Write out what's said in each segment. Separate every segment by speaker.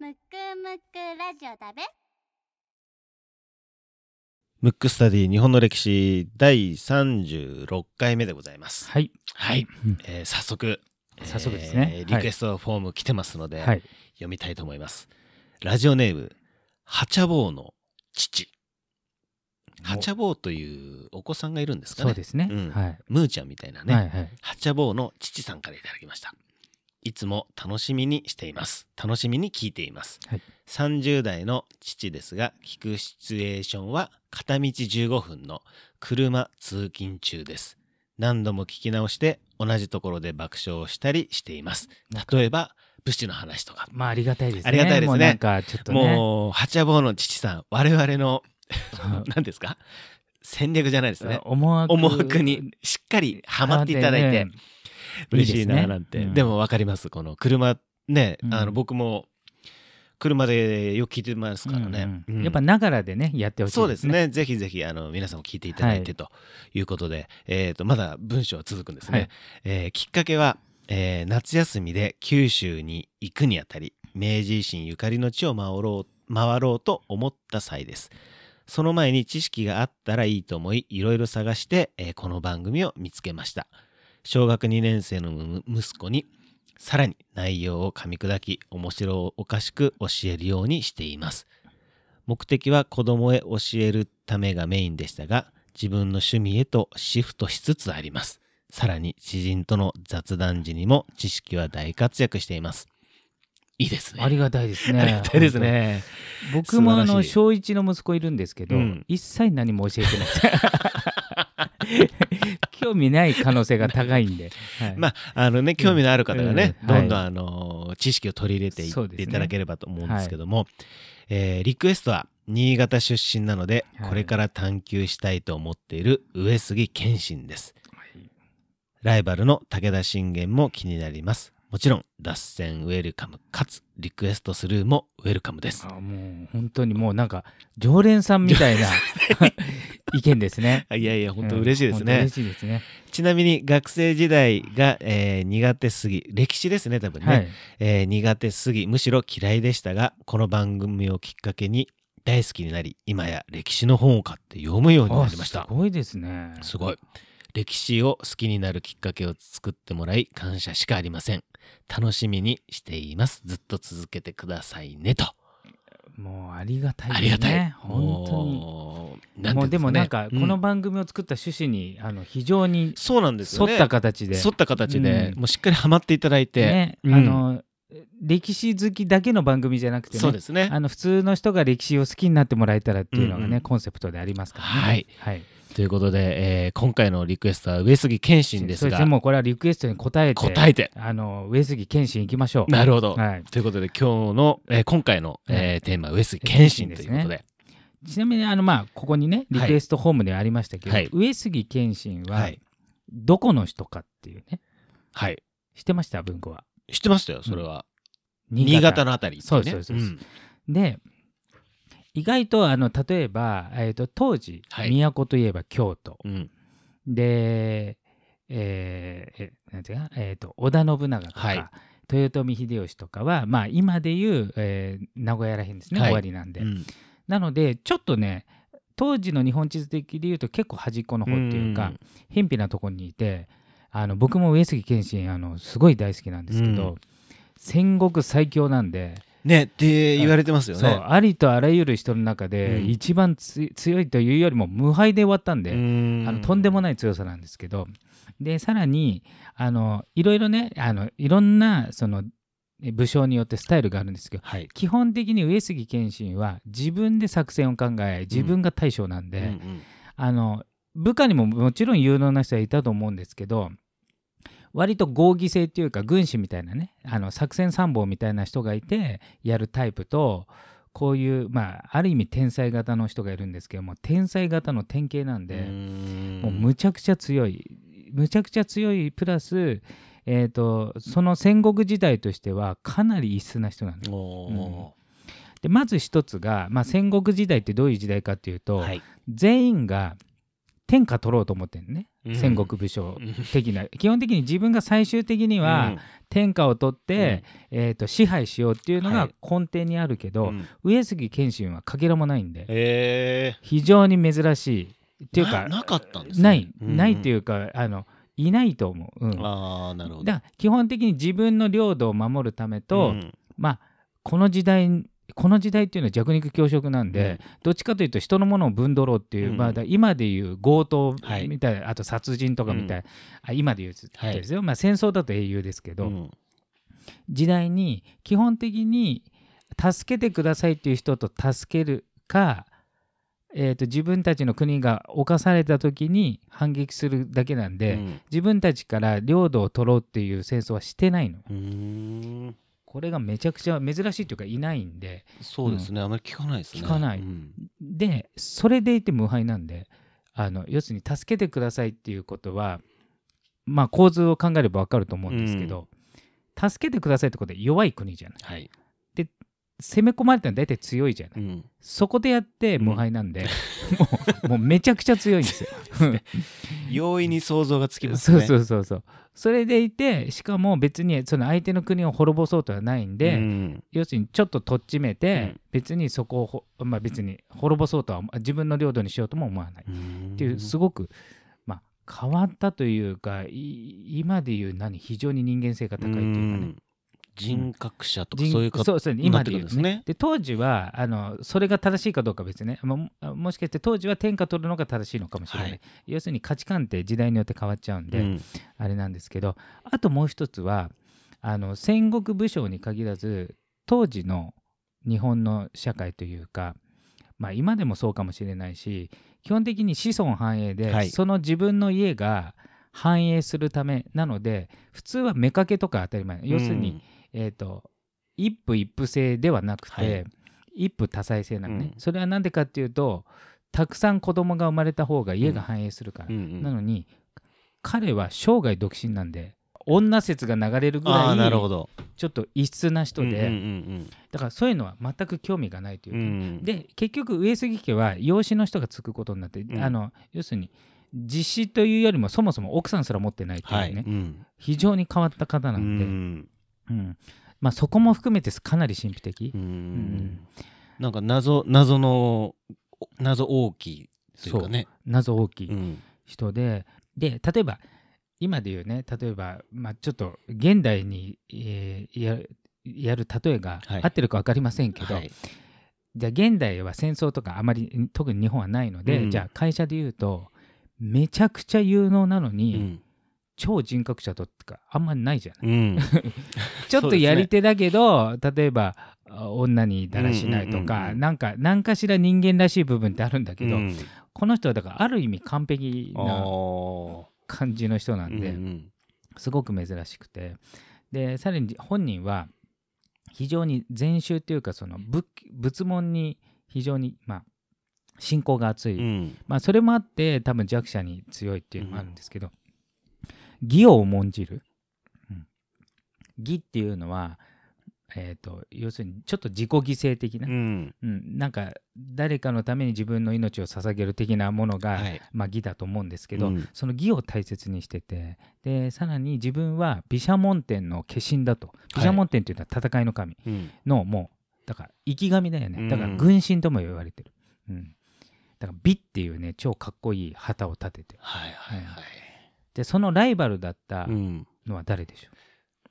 Speaker 1: むくむくラジオだべ
Speaker 2: ムックスタディ日本の歴史第36回目でございます。
Speaker 3: はい。
Speaker 2: はい、
Speaker 3: うん
Speaker 2: えー早速、
Speaker 3: 早速ですね
Speaker 2: えーリクエストフォーム来てますので、
Speaker 3: はい。
Speaker 2: 読みたいと思います。ラジオネーム、ハチャボーの父。ハチャボーというお子さんがいるんですかね。
Speaker 3: そうですね。
Speaker 2: うん
Speaker 3: はい。
Speaker 2: ムーちゃんみたいなね、
Speaker 3: はいはい。
Speaker 2: ハチャボーの父さんからいただきました。いつも楽しみにしています。楽しみに聞いています。
Speaker 3: はい
Speaker 2: 30代の父ですが、聞くシチュエーションは片道15分の車通勤中です。何度も聞き直して同じところで爆笑したりしています。例えば、武士の話とか。
Speaker 3: まあありがたいですね。
Speaker 2: ありがたいですね
Speaker 3: もうなんかちょっとね。
Speaker 2: もう、ハチャボーの父さん、我々の、
Speaker 3: うん
Speaker 2: 何ですか？戦略じゃないですね。
Speaker 3: 思惑
Speaker 2: にしっかりハマっていただいて、
Speaker 3: ね
Speaker 2: 嬉しいななんて。
Speaker 3: うん
Speaker 2: でも分かります。この車ね、
Speaker 3: うん
Speaker 2: あの僕も車でよく聞いてますからね。うん
Speaker 3: うんうんやっぱながらでねやってほしい
Speaker 2: そうです。ね。ぜひぜひ、あの、皆さんも聞いていただいて
Speaker 3: はい
Speaker 2: ということで、えっ、と、まだ文章は続くんですね。
Speaker 3: はい
Speaker 2: えーきっかけは、えー夏休みで九州に行くにあたり、明治維新ゆかりの地を回ろう、回ろうと思った際です。その前に知識があったらいいと思い、いろいろ探して、えーこの番組を見つけました。小学2年生のむ息子に、さらに内容を噛み砕き、面白おかしく教えるようにしています。目的は子供へ教えるためがメインでしたが、自分の趣味へとシフトしつつあります。さらに知人との雑談時にも知識は大活躍しています。いいですね。
Speaker 3: ありがたいですね。
Speaker 2: ありがたいですね。
Speaker 3: 僕もあの小一の息子いるんですけど、
Speaker 2: うん
Speaker 3: 一切何も教えてない。興味ない可能性が高いんで。はい。
Speaker 2: まあ、あのね、興味のある方がね、
Speaker 3: うん
Speaker 2: どん。どん、
Speaker 3: はい
Speaker 2: あの、知識を取り入れていっていただければと思うんですけども、えーリクエストは、新潟出身なので、
Speaker 3: はい。
Speaker 2: これから探求したいと思っている上杉謙信です。ライバルの武田信玄も気になります。もちろん、脱線ウェルカム、かつ、リクエストスルーもウェルカムです。
Speaker 3: あもう本当にもうなんか常連さんみたいな 意見ですね。
Speaker 2: いやいや、本当嬉しいです
Speaker 3: うん嬉。しいですね。
Speaker 2: ちなみに、学生時代が、えー苦手すぎ、歴史ですね、多分ね。
Speaker 3: はい。
Speaker 2: えー苦手すぎむしろ嫌いでしたがこの番組をきっかけに大好きになり今や歴史の本を買って読むようにな
Speaker 3: あ
Speaker 2: りました
Speaker 3: すごいですね。
Speaker 2: すごい歴史を好きになるきっかけを作ってもらい感謝しかありません。楽しみにしています。ずっと続けてくださいねと。
Speaker 3: もうありがたいね。
Speaker 2: ありがたい。
Speaker 3: 本当に。
Speaker 2: なん
Speaker 3: もうんでもなんかこの
Speaker 2: うん
Speaker 3: 番組を作った趣旨に、あの非常に
Speaker 2: そうなんです
Speaker 3: 沿った形で、
Speaker 2: 沿った形で、
Speaker 3: うん。
Speaker 2: もうしっかりハマっていただいて、
Speaker 3: ね、
Speaker 2: うん。
Speaker 3: あの歴史好きだけの番組じゃなくてね、
Speaker 2: そうですね。
Speaker 3: あの普通の人が歴史を好きになってもらえたらっていうのがね、
Speaker 2: うんうん。
Speaker 3: コンセプトでありますからね。
Speaker 2: はい。
Speaker 3: はい。
Speaker 2: ということで、えー今回のリクエストは上杉謙信ですが
Speaker 3: そうですね、もうこれはリクエストに答えて、
Speaker 2: 答えて
Speaker 3: あの上杉謙信行きましょう。
Speaker 2: なるほど。
Speaker 3: はい。
Speaker 2: ということで今日の、えー今回の、えー
Speaker 3: はい
Speaker 2: テーマは上杉謙信ということで。
Speaker 3: ちなみにあのまあここにねリクエストホームでありましたけど、
Speaker 2: はい
Speaker 3: 上杉謙信
Speaker 2: は。
Speaker 3: はいどこの人かっていうね、
Speaker 2: はい。
Speaker 3: 知ってました？文庫は。
Speaker 2: 知ってましたよ、それは。新潟のあたりね、
Speaker 3: そうですそうですそうですで意外とあの例えば、えー、と当時、
Speaker 2: はい。
Speaker 3: 都といえば京都。
Speaker 2: うん。うん
Speaker 3: で、えーえなんていうか、えー、と織田信長とか、
Speaker 2: はい。
Speaker 3: 豊臣秀吉とかは、まあ、今でいう、えー名古屋らへんですね、
Speaker 2: はい。
Speaker 3: 終わりなんで。
Speaker 2: うん。
Speaker 3: なのでちょっとね当時の日本地図的でいうと結構端っこの方っていうか、偏僻なところにいてあの僕も上杉謙信あのすごい大好きなんですけど、
Speaker 2: うん。
Speaker 3: 戦国最強なんで
Speaker 2: ねって言われてますよね。
Speaker 3: ありとあらゆる人の中で
Speaker 2: うん。
Speaker 3: 一番つ強いというよりも無敗で終わったんで、
Speaker 2: ん。
Speaker 3: あのとんでもない強さなんですけどでさらにあのいろいろねあのいろんなそのえ武将によってスタイルがあるんですけど
Speaker 2: はい。
Speaker 3: 基本的に上杉謙信は自分で作戦を考え自分が大将なんで、
Speaker 2: うんうん。
Speaker 3: あの部下にももちろん有能な人はいたと思うんですけど割と合議制っていうか軍師みたいなねあの作戦参謀みたいな人がいてやるタイプとこういうまあある意味天才型の人がいるんですけども天才型の典型なんで、
Speaker 2: うん。
Speaker 3: もうむちゃくちゃ強いむちゃくちゃ強いプラス、えー、とその戦国時代としてはかなり異質な人なんです。
Speaker 2: お
Speaker 3: でまず一つが、まあ、戦国時代ってどういう時代かっていうと、
Speaker 2: ーはい。
Speaker 3: 全員が天下取ろうと思ってるのね、
Speaker 2: うん。
Speaker 3: 戦国武将。
Speaker 2: うん。
Speaker 3: 的な。基本的に自分が最終的には天下を取って、えー、と支配しようっていうのが
Speaker 2: はい。
Speaker 3: 根底にあるけど、
Speaker 2: うん。
Speaker 3: 上杉謙信はかけらもないんで。
Speaker 2: え
Speaker 3: 非常に珍しいっていうか
Speaker 2: ななかったんですね。
Speaker 3: ない、
Speaker 2: うん。
Speaker 3: ないっていうかあのいないと思う、うん、
Speaker 2: ー、ああなるほど。
Speaker 3: だから基本的に自分の領土を守るためと、
Speaker 2: うん。
Speaker 3: まあこの時代この時代っていうのは弱肉強食なんで、どっちかというと人のものを分取ろうっていう、
Speaker 2: うん
Speaker 3: まあ、だ今でいう強盗
Speaker 2: はい。
Speaker 3: みたいな、あと殺人とかみたい。な、あ今でいう
Speaker 2: はい
Speaker 3: ですよ、まあ、戦争だと英雄ですけど、
Speaker 2: うん。
Speaker 3: 時代に基本的に助けてくださいっていう人と助けるか、えー、と自分たちの国が侵された時に反撃するだけなんで、
Speaker 2: うん。
Speaker 3: 自分たちから領土を取ろうっていう戦争はしてないの。これがめちゃくちゃ珍しいというかいないんで。
Speaker 2: そうですね、あまり聞かないですね。
Speaker 3: 聞かない。
Speaker 2: うん。
Speaker 3: でそれでいて無敗なんであの要するに助けてくださいっていうことはまあ構図を考えれば分かると思うんですけど、助けてくださいってことは弱い国じゃない。
Speaker 2: はい。
Speaker 3: 攻め込まれたら大体強いじゃない、
Speaker 2: うん。
Speaker 3: そこでやって無敗なんで、もうもうめちゃくちゃ強いんですよ。
Speaker 2: 容易に想像がつきますね。
Speaker 3: そうそうそうそう。それでいてしかも別にその相手の国を滅ぼそうとはないんで、
Speaker 2: うん。
Speaker 3: 要するにちょっととっちめて、
Speaker 2: うん。
Speaker 3: 別にそこをほ、まあ、別に滅ぼそうとは自分の領土にしようとも思わない。っていうすごく、まあ、変わったというかい今でいう何非常に人間性が高いというかね。
Speaker 2: ん人格者とか
Speaker 3: 人
Speaker 2: そういう方
Speaker 3: そうそう今で言う
Speaker 2: ですね。
Speaker 3: で当時はあのそれが正しいかどうかは別ねももしかして当時は天下取るのが正しいのかもしれない、
Speaker 2: はい。
Speaker 3: 要するに価値観って時代によって変わっちゃうんで、
Speaker 2: うん。
Speaker 3: あれなんですけどあともう一つはあの戦国武将に限らず当時の日本の社会というか、まあ、今でもそうかもしれないし基本的に子孫繁栄で、
Speaker 2: はい。
Speaker 3: その自分の家が繁栄するためなので普通は妾とか当たり前。要するに、えー、と一夫一夫制ではなくて、
Speaker 2: はい。
Speaker 3: 一夫多妻制なのね、
Speaker 2: うん。
Speaker 3: それは何でかっていうとたくさん子供が生まれた方が家が繁栄するから、
Speaker 2: うんうん。
Speaker 3: なのに彼は生涯独身なんで女説が流れるぐらい
Speaker 2: なるほど。
Speaker 3: ちょっと異質な人で、だからそういうのは全く興味がないというか、
Speaker 2: うんうん。
Speaker 3: で結局上杉家は養子の人がつくことになって、
Speaker 2: うん。
Speaker 3: あの要するに実子というよりもそもそも奥さんすら持ってないというね、
Speaker 2: はい。うん。
Speaker 3: 非常に変わった方な
Speaker 2: うん
Speaker 3: で、
Speaker 2: ん
Speaker 3: うん。まあ、そこも含めてかなり神秘的、
Speaker 2: う
Speaker 3: うん
Speaker 2: ん。なんか謎謎の謎大きいというかね。
Speaker 3: 謎大きい
Speaker 2: うん。
Speaker 3: 人で、で例えば今で言うね例えば、まあ、ちょっと現代に、えーややる例えが
Speaker 2: はい。
Speaker 3: 合ってるか分かりませんけど、
Speaker 2: はい。
Speaker 3: じゃあ現代は戦争とかあまり特に日本はないので、
Speaker 2: うん。
Speaker 3: じゃあ会社で言うとめちゃくちゃ有能なの
Speaker 2: う
Speaker 3: に、
Speaker 2: ん
Speaker 3: 超人格者とかあんまりないじゃない。
Speaker 2: うん。
Speaker 3: ちょっとやり手だけど、例えばあ女にだらしないとか、
Speaker 2: うんうん
Speaker 3: なんか何かしら人間らしい部分ってあるんだけど、
Speaker 2: うん。
Speaker 3: この人はだからある意味完璧
Speaker 2: あ
Speaker 3: な
Speaker 2: ー。
Speaker 3: 感じの人なんで、
Speaker 2: うんうん。
Speaker 3: すごく珍しくて。でさらに本人は非常に禅宗っていうかその仏仏門に非常にまあ信仰が厚い、
Speaker 2: うん。
Speaker 3: まあそれもあって多分弱者に強いっていうのもあるんですけど、義を重んじる、うん。義っていうのはえー、と要するにちょっと自己犠牲的な、
Speaker 2: う
Speaker 3: うん。
Speaker 2: ん
Speaker 3: なんか誰かのために自分の命を捧げる的なものが、
Speaker 2: はい。
Speaker 3: まあ、義だと思うんですけど、
Speaker 2: うん。
Speaker 3: その義を大切にしててでさらに自分は毘沙門天の化身だと。毘沙門天っていうのは戦いの神
Speaker 2: うん。
Speaker 3: のもうだから生き神だよ
Speaker 2: うん。
Speaker 3: ねだから軍神とも言われてる、うん、だから美っていうね超かっこいい旗を立てて。
Speaker 2: はいはいはい
Speaker 3: でそのライバルだった
Speaker 2: うん。
Speaker 3: のは誰でしょ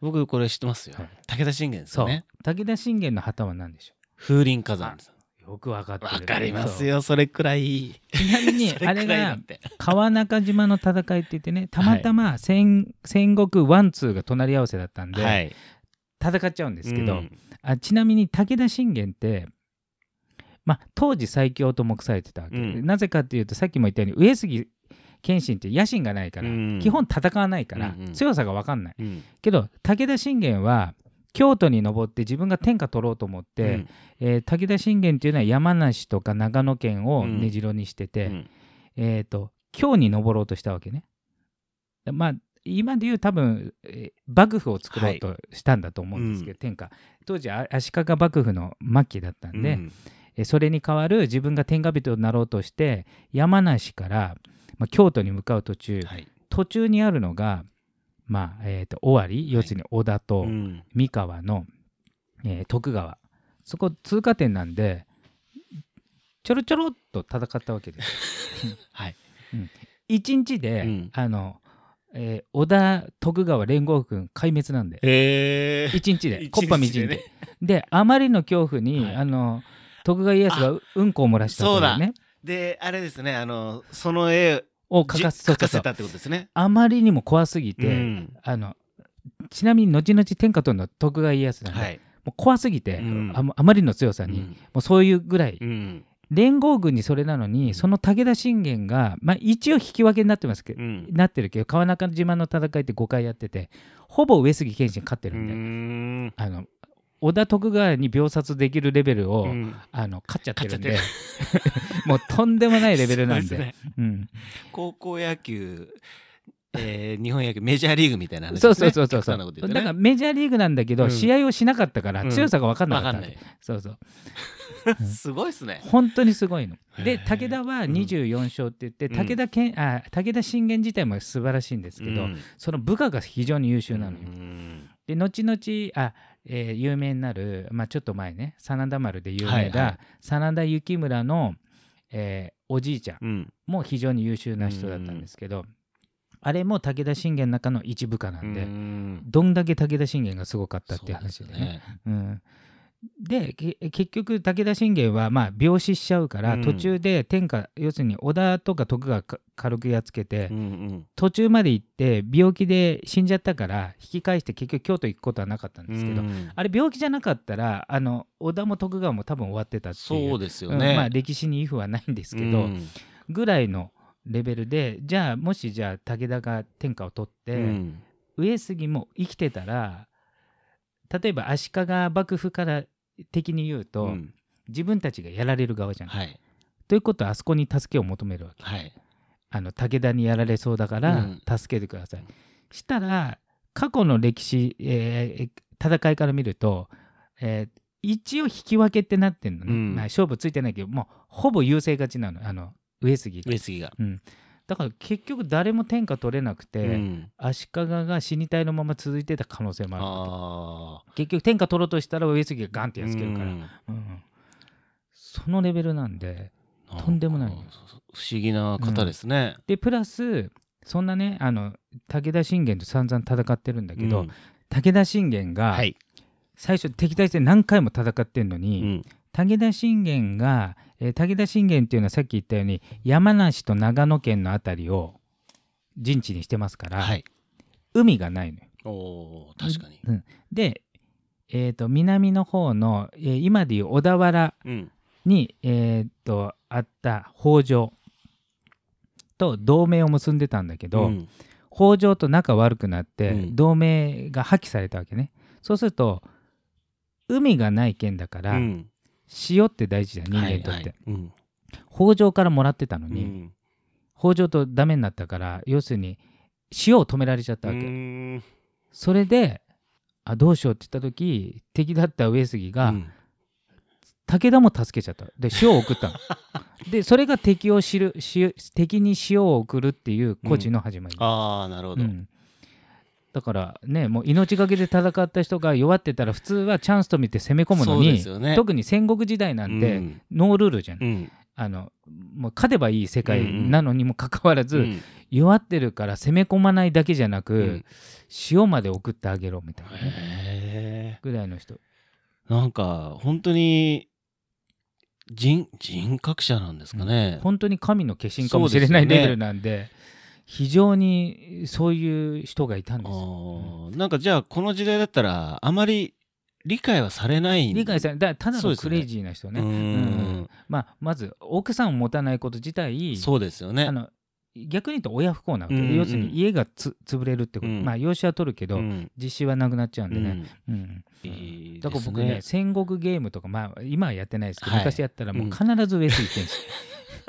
Speaker 2: 僕これ知ってますよ、
Speaker 3: はい。
Speaker 2: 武田信玄です
Speaker 3: そう、武田信玄の旗は何でしょ
Speaker 2: 風林火山です
Speaker 3: うよくわかってる
Speaker 2: わかります
Speaker 3: よ。
Speaker 2: よそれくらい
Speaker 3: ちなみに あれが
Speaker 2: くらいだって。
Speaker 3: 川中島の戦いって言ってね たまたま戦,、戦国ワンツーが隣り合わせだったんで、
Speaker 2: はい。
Speaker 3: 戦っちゃうんですけど、
Speaker 2: うん。
Speaker 3: あちなみに武田信玄って、まあ、当時最強と目されてたわけ、
Speaker 2: うん。
Speaker 3: なぜかっていうとさっきも言ったように上杉謙信って野心がないから、
Speaker 2: うん。
Speaker 3: 基本戦わないから、
Speaker 2: うんうん。
Speaker 3: 強さが分かんない。
Speaker 2: うん。
Speaker 3: けど武田信玄は京都に登って自分が天下取ろうと思って、
Speaker 2: うん。
Speaker 3: えー武田信玄っていうのは山梨とか長野県を根城にしてて、
Speaker 2: うん。
Speaker 3: えー、と京に登ろうとしたわけね。まあ今でいう多分、えー幕府を作ろうとしたんだと思うんですけど、天下。当時あ足利幕府の末期だったんで、
Speaker 2: うん。
Speaker 3: えーそれに代わる自分が天下人になろうとして山梨から、まあ、京都に向かう途中、
Speaker 2: はい。
Speaker 3: 途中にあるのが、まあえー、と尾張要するに織田と
Speaker 2: うん。
Speaker 3: 三河の、えー徳川。そこ通過点なんでちょろちょろっと戦ったわけです。
Speaker 2: はい。
Speaker 3: 一日で、
Speaker 2: うん。
Speaker 3: あの、えー織田徳川連合軍壊滅なんで。
Speaker 2: へえ
Speaker 3: 一日で
Speaker 2: 一日でね。
Speaker 3: コッパみじんで。であまりの恐怖に、
Speaker 2: はい。
Speaker 3: あの徳川家康がううんこを漏らしたというね
Speaker 2: であれですねあのその絵
Speaker 3: を描かせ
Speaker 2: かせたってことですね。
Speaker 3: あまりにも怖すぎて、
Speaker 2: うん。
Speaker 3: あのちなみに後々天下取るのは徳川家康なんで、
Speaker 2: はい。
Speaker 3: もう怖すぎて、
Speaker 2: うん。
Speaker 3: あまあまりの強さに、もうそういうぐらい。
Speaker 2: うん。
Speaker 3: 連合軍にそれなのにその武田信玄が、まあ、一応引き分けになってますけど、
Speaker 2: うん。
Speaker 3: なってるけど川中島の戦いって5回やっててほぼ上杉謙信勝って
Speaker 2: う
Speaker 3: るんで、
Speaker 2: ん。
Speaker 3: あの織田徳川に秒殺できるレベルを、
Speaker 2: うん。
Speaker 3: あの勝っちゃってるんで。
Speaker 2: 勝
Speaker 3: もうとんでもないレベルなんで。
Speaker 2: ね。
Speaker 3: うん、
Speaker 2: 高校野球えー 日本野球メジャーリーグみたいな話ね。
Speaker 3: そうそうそう
Speaker 2: 極端なこと
Speaker 3: だ
Speaker 2: 言うとね。
Speaker 3: からメジャーリーグなんだけど、
Speaker 2: うん。
Speaker 3: 試合をしなかったから
Speaker 2: うん。
Speaker 3: 強さが分かんなかったわけ、
Speaker 2: わかん
Speaker 3: そうそう。
Speaker 2: すごいですね。
Speaker 3: 本当にすごいの。で武田は24勝って言って、
Speaker 2: うん。
Speaker 3: 武田健あ武田信玄自体も素晴らしいんですけど、
Speaker 2: うん。
Speaker 3: その部下が非常に優秀なのよ。
Speaker 2: うん。
Speaker 3: で後々あ、えー有名になる、まあ、ちょっと前ね真田丸で有名
Speaker 2: はいは
Speaker 3: ない。真田幸村の、えーおじいちゃん
Speaker 2: うん。
Speaker 3: も非常に優秀な人だったんですけど、あれも武田信玄の中の一部下なんで、
Speaker 2: うん。
Speaker 3: どんだけ武田信玄がすごかったっていう話でね。
Speaker 2: そうですね。
Speaker 3: うん、でけ結局武田信玄はまあ病死しちゃうから、
Speaker 2: うん。
Speaker 3: 途中で天下要するに織田とか徳川か軽くやっつけて、
Speaker 2: うんうん。
Speaker 3: 途中まで行って病気で死んじゃったから引き返して結局京都行くことはなかったんですけど、
Speaker 2: うん。
Speaker 3: あれ病気じゃなかったらあの織田も徳川も多分終わってたっていう
Speaker 2: そうですよ
Speaker 3: うん
Speaker 2: ね
Speaker 3: まあ、歴史にイフはないんですけど、
Speaker 2: うん。
Speaker 3: ぐらいのレベルでじゃあもしじゃあ武田が天下を取って、
Speaker 2: うん。
Speaker 3: 上杉も生きてたら例えば足利幕府から的に言うと、
Speaker 2: うん。
Speaker 3: 自分たちがやられる側じゃん。
Speaker 2: はい。
Speaker 3: ということはあそこに助けを求めるわけ。
Speaker 2: はい。
Speaker 3: あの武田にやられそうだから
Speaker 2: うん。
Speaker 3: 助けてください。したら過去の歴史、えー戦いから見ると、えー一応引き分けってなってんのね、
Speaker 2: うん。
Speaker 3: まあ勝負ついてないけどもうほぼ優勢勝ちなの。あの上杉が。
Speaker 2: 上杉が。
Speaker 3: うん、だから結局誰も天下取れなくて、
Speaker 2: うん。
Speaker 3: 足利が死に体のまま続いてた可能性もある。
Speaker 2: あ
Speaker 3: 結局天下取ろうとしたら上杉がガンって
Speaker 2: あ
Speaker 3: やっつけるから、
Speaker 2: うん。
Speaker 3: うん。そのレベルなんでとんでもない。よ
Speaker 2: 不思議な方ですね。
Speaker 3: でプラスそんなねあの武田信玄と散々戦ってるんだけど、
Speaker 2: うん。
Speaker 3: 武田信玄が
Speaker 2: はい。
Speaker 3: 最初敵対戦何回も戦ってんの
Speaker 2: う
Speaker 3: に、
Speaker 2: ん
Speaker 3: 武田信玄が、えー武田信玄っていうのはさっき言ったように山梨と長野県のあたりを陣地にしてますから、
Speaker 2: はい。
Speaker 3: 海がないのよ。
Speaker 2: おー確かに。
Speaker 3: で、えー、と南の方の、えー今でいう小田原
Speaker 2: うん。
Speaker 3: に、えー、とあった北条と同盟を結んでたんだけど、
Speaker 2: うん。
Speaker 3: 北条と仲悪くなって、
Speaker 2: うん。
Speaker 3: 同盟が破棄されたわけね。そうすると海がない県だから、
Speaker 2: うん
Speaker 3: 塩って大事じゃん人間にとって、
Speaker 2: はいはいうん。
Speaker 3: 北条からもらってたのに、
Speaker 2: うん。
Speaker 3: 北条とダメになったから要するに塩を止められちゃったわけ、
Speaker 2: うん。
Speaker 3: それであどうしようって言った時敵だった上杉が、
Speaker 2: うん。
Speaker 3: 武田も助けちゃった。で塩を送ったの。でそれが敵を知る塩敵に塩を送るっていう故事の始まり、
Speaker 2: ああなるほど。
Speaker 3: うんだからねもう命がけで戦った人が弱ってたら普通はチャンスと見て攻め込むのに、
Speaker 2: ね。
Speaker 3: 特に戦国時代なんて、
Speaker 2: うん。
Speaker 3: ノールールじゃん、
Speaker 2: うん。
Speaker 3: あのもう勝てばいい世界なのにもかかわらず、
Speaker 2: うん。
Speaker 3: 弱ってるから攻め込まないだけじゃなく、
Speaker 2: うん。
Speaker 3: 塩まで送ってあげろみたいなね。
Speaker 2: へ
Speaker 3: ぐらいの人。
Speaker 2: ーなんか本当に人人格者なんですかね。
Speaker 3: 本当に神の化身かもしれないレベルなんで非常にそういう人がいたん
Speaker 2: あ
Speaker 3: ですよ。
Speaker 2: ー。なんかじゃあこの時代だったらあまり理解はされないん
Speaker 3: 理解されだただのクレイジーな人ね。
Speaker 2: うーん。
Speaker 3: うん。まあ、まず奥さんを持たないこと自体
Speaker 2: そうですよね。
Speaker 3: あ。の逆に言うと親不幸なわけ、
Speaker 2: うんうん
Speaker 3: 要するに家がつ潰れるってこと、
Speaker 2: うん。
Speaker 3: まあ養子は取るけど、
Speaker 2: うん。
Speaker 3: 実子はなくなっちゃうんでね、
Speaker 2: うん。
Speaker 3: うん。だから僕ね戦国ゲームとかまあ今はやってないですけど、
Speaker 2: はい。
Speaker 3: 昔やったらもう必ず上杉謙信、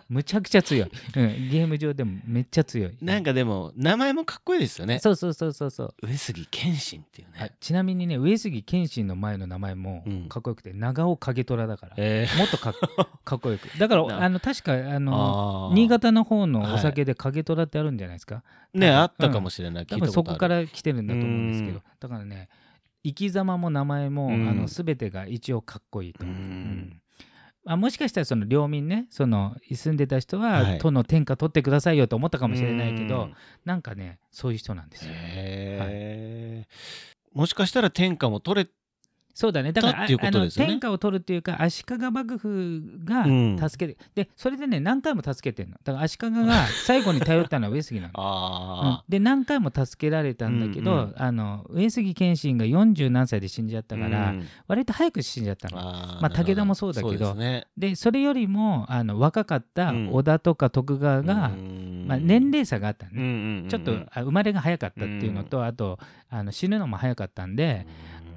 Speaker 3: むちゃくちゃ強い、うん、ゲーム上でもめっちゃ強い。
Speaker 2: なんかでも名前もかっこいいですよね。
Speaker 3: そうそうそうそうそう。
Speaker 2: 上杉謙信っていう
Speaker 3: あ
Speaker 2: ね。
Speaker 3: ちなみにね上杉謙信の前の名前も
Speaker 2: うん。
Speaker 3: かっこよくて長尾景虎だから、
Speaker 2: え
Speaker 3: もっと かっこよく。だから
Speaker 2: な
Speaker 3: あ。の確かあ
Speaker 2: ー。
Speaker 3: の新潟の方のお酒で景虎ってあるんじゃないですか、
Speaker 2: ね
Speaker 3: うん
Speaker 2: あったかもしれない。聞
Speaker 3: 多分
Speaker 2: いたことある。
Speaker 3: そこから来てるんだと思うんですけど。
Speaker 2: うん。
Speaker 3: だからね生き様も名前も、
Speaker 2: うん。
Speaker 3: あの全てが一応かっこいいと、
Speaker 2: うん。
Speaker 3: うんあもしかしたらその領民ねその住んでた人は、
Speaker 2: はい。
Speaker 3: 都の天下取ってくださいよと思ったかもしれないけど、
Speaker 2: うん。
Speaker 3: なんかねそういう人なんですよ。
Speaker 2: へー。もしかしたら天下も取れ
Speaker 3: そうだね。だから
Speaker 2: ね。
Speaker 3: あの天下を取るっていうか足利幕府が
Speaker 2: うん。
Speaker 3: 助けて、でそれでね何回も助けてんの。だから足利が 最後に頼ったのは上杉なの。うん。
Speaker 2: あ
Speaker 3: で何回も助けられたんだけど、
Speaker 2: うんうん。
Speaker 3: あの上杉謙信が40何歳で死んじゃっ
Speaker 2: あ
Speaker 3: たから、
Speaker 2: うん。
Speaker 3: 割と早く死んじゃったの。
Speaker 2: あー
Speaker 3: まあ武田もそうだけど。
Speaker 2: そうですね。
Speaker 3: でそれよりもあの若かった
Speaker 2: うん。
Speaker 3: 織田とか徳川が、
Speaker 2: うん。
Speaker 3: まあ、年齢差があったのね、
Speaker 2: うんうんうん
Speaker 3: ちょっとあ生まれが早かったっていうのと、あとあの死ぬのも早かったんで、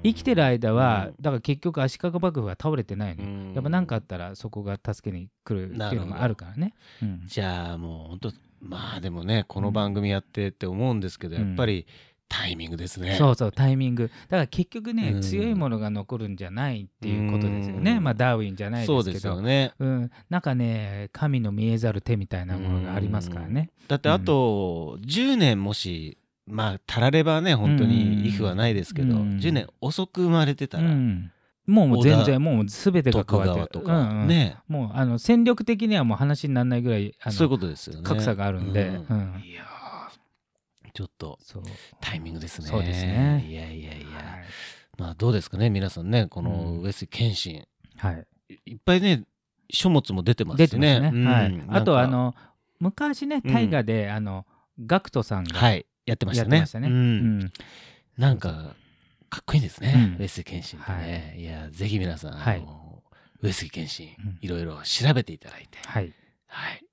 Speaker 3: 生きてる間は、だから結局足利幕府は倒れてないのよ、
Speaker 2: うん。
Speaker 3: やっぱ何かあったらそこが助けに来るっていうのもあるからね。うん。
Speaker 2: じゃあもう本当まあでもねこの番組やってって思うんですけど、
Speaker 3: うん。
Speaker 2: やっぱりタイミングですね。
Speaker 3: そうそうタイミング。だから結局ね、
Speaker 2: うん。
Speaker 3: 強いものが残るんじゃないっていうことですよね、
Speaker 2: うん。
Speaker 3: まあダーウィンじゃない
Speaker 2: そうです
Speaker 3: ですけど
Speaker 2: よね。
Speaker 3: うん、なんかね神の見えざる手みたいなものがありますからね。
Speaker 2: だってあと10年もしまあたらればね本当
Speaker 3: うん。
Speaker 2: にイフはないですけど、
Speaker 3: うん。
Speaker 2: 10年遅く生まれてたら、
Speaker 3: うん、もう全然もう全てが変
Speaker 2: 徳
Speaker 3: わって
Speaker 2: とか、
Speaker 3: うんうん。
Speaker 2: ね。
Speaker 3: もうあの戦力的にはもう話にならないぐらいあの
Speaker 2: そういうことですよね。
Speaker 3: 格差があるんで
Speaker 2: うん。
Speaker 3: うん。
Speaker 2: いやー。ちょっとタイミングですね。
Speaker 3: そうですね。
Speaker 2: いやいやいや、
Speaker 3: はい。
Speaker 2: まあどうですかね皆さんねこの
Speaker 3: うん。
Speaker 2: 上杉謙信、
Speaker 3: はい、
Speaker 2: いっぱいね書物も出てますね。
Speaker 3: ね、はい
Speaker 2: うん、
Speaker 3: あとあの昔ね
Speaker 2: うん
Speaker 3: 大河で、あのガクトさんが
Speaker 2: はいやってまし
Speaker 3: や
Speaker 2: たね。
Speaker 3: たね。
Speaker 2: う
Speaker 3: うん。ん
Speaker 2: なんかかっこいいですね、
Speaker 3: うん。
Speaker 2: 上杉謙信ってね。い、やぜひ皆さん、あの
Speaker 3: はい
Speaker 2: 上杉謙信
Speaker 3: うん。
Speaker 2: いろいろ調べていただいて、
Speaker 3: はい、
Speaker 2: はい、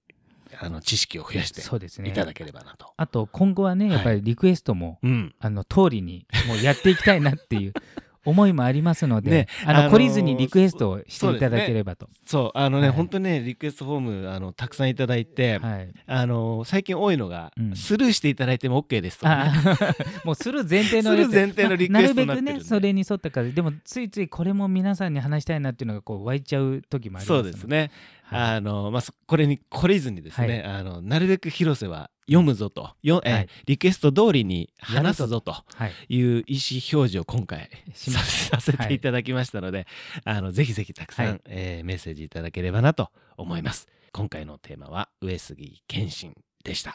Speaker 2: あの知識を増やしていただければなと。
Speaker 3: あと今後はねやっぱりリクエストも、
Speaker 2: うん。
Speaker 3: あの通りにもうやっていきたいなっていう 思いもありますので、
Speaker 2: ね
Speaker 3: あの、
Speaker 2: あのー
Speaker 3: 懲りずにリクエストをしていただければと。
Speaker 2: そうあのね、
Speaker 3: はい。
Speaker 2: 本当にねリクエストフォームあのたくさんいただいて、
Speaker 3: はい、
Speaker 2: あの最近多いのが、
Speaker 3: うん。
Speaker 2: スルーしていただいても OK ですとか。ね、
Speaker 3: あもうする前提のやつ
Speaker 2: する前提のリクエストになる
Speaker 3: べくねそれに沿ったからでもついついこれも皆さんに話したいなっていうのがこう湧いちゃう時もあります
Speaker 2: そうですね、
Speaker 3: はい。
Speaker 2: あのまあそこれに懲りずにですね、あのなるべく広瀬は読むぞと。よ、え
Speaker 3: はい。
Speaker 2: リクエスト通りに話すぞと。
Speaker 3: はい。
Speaker 2: いう意思表示を今回させていただきましたので、あのぜひぜひたくさん、
Speaker 3: はい。
Speaker 2: えーメッセージいただければなと思います。今回のテーマは上杉謙信でした。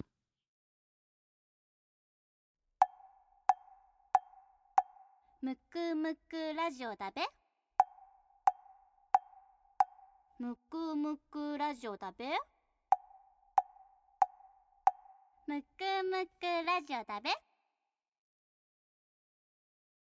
Speaker 1: むくむくラジオだべ。むくむくラジオだべむくむくラジオだべ。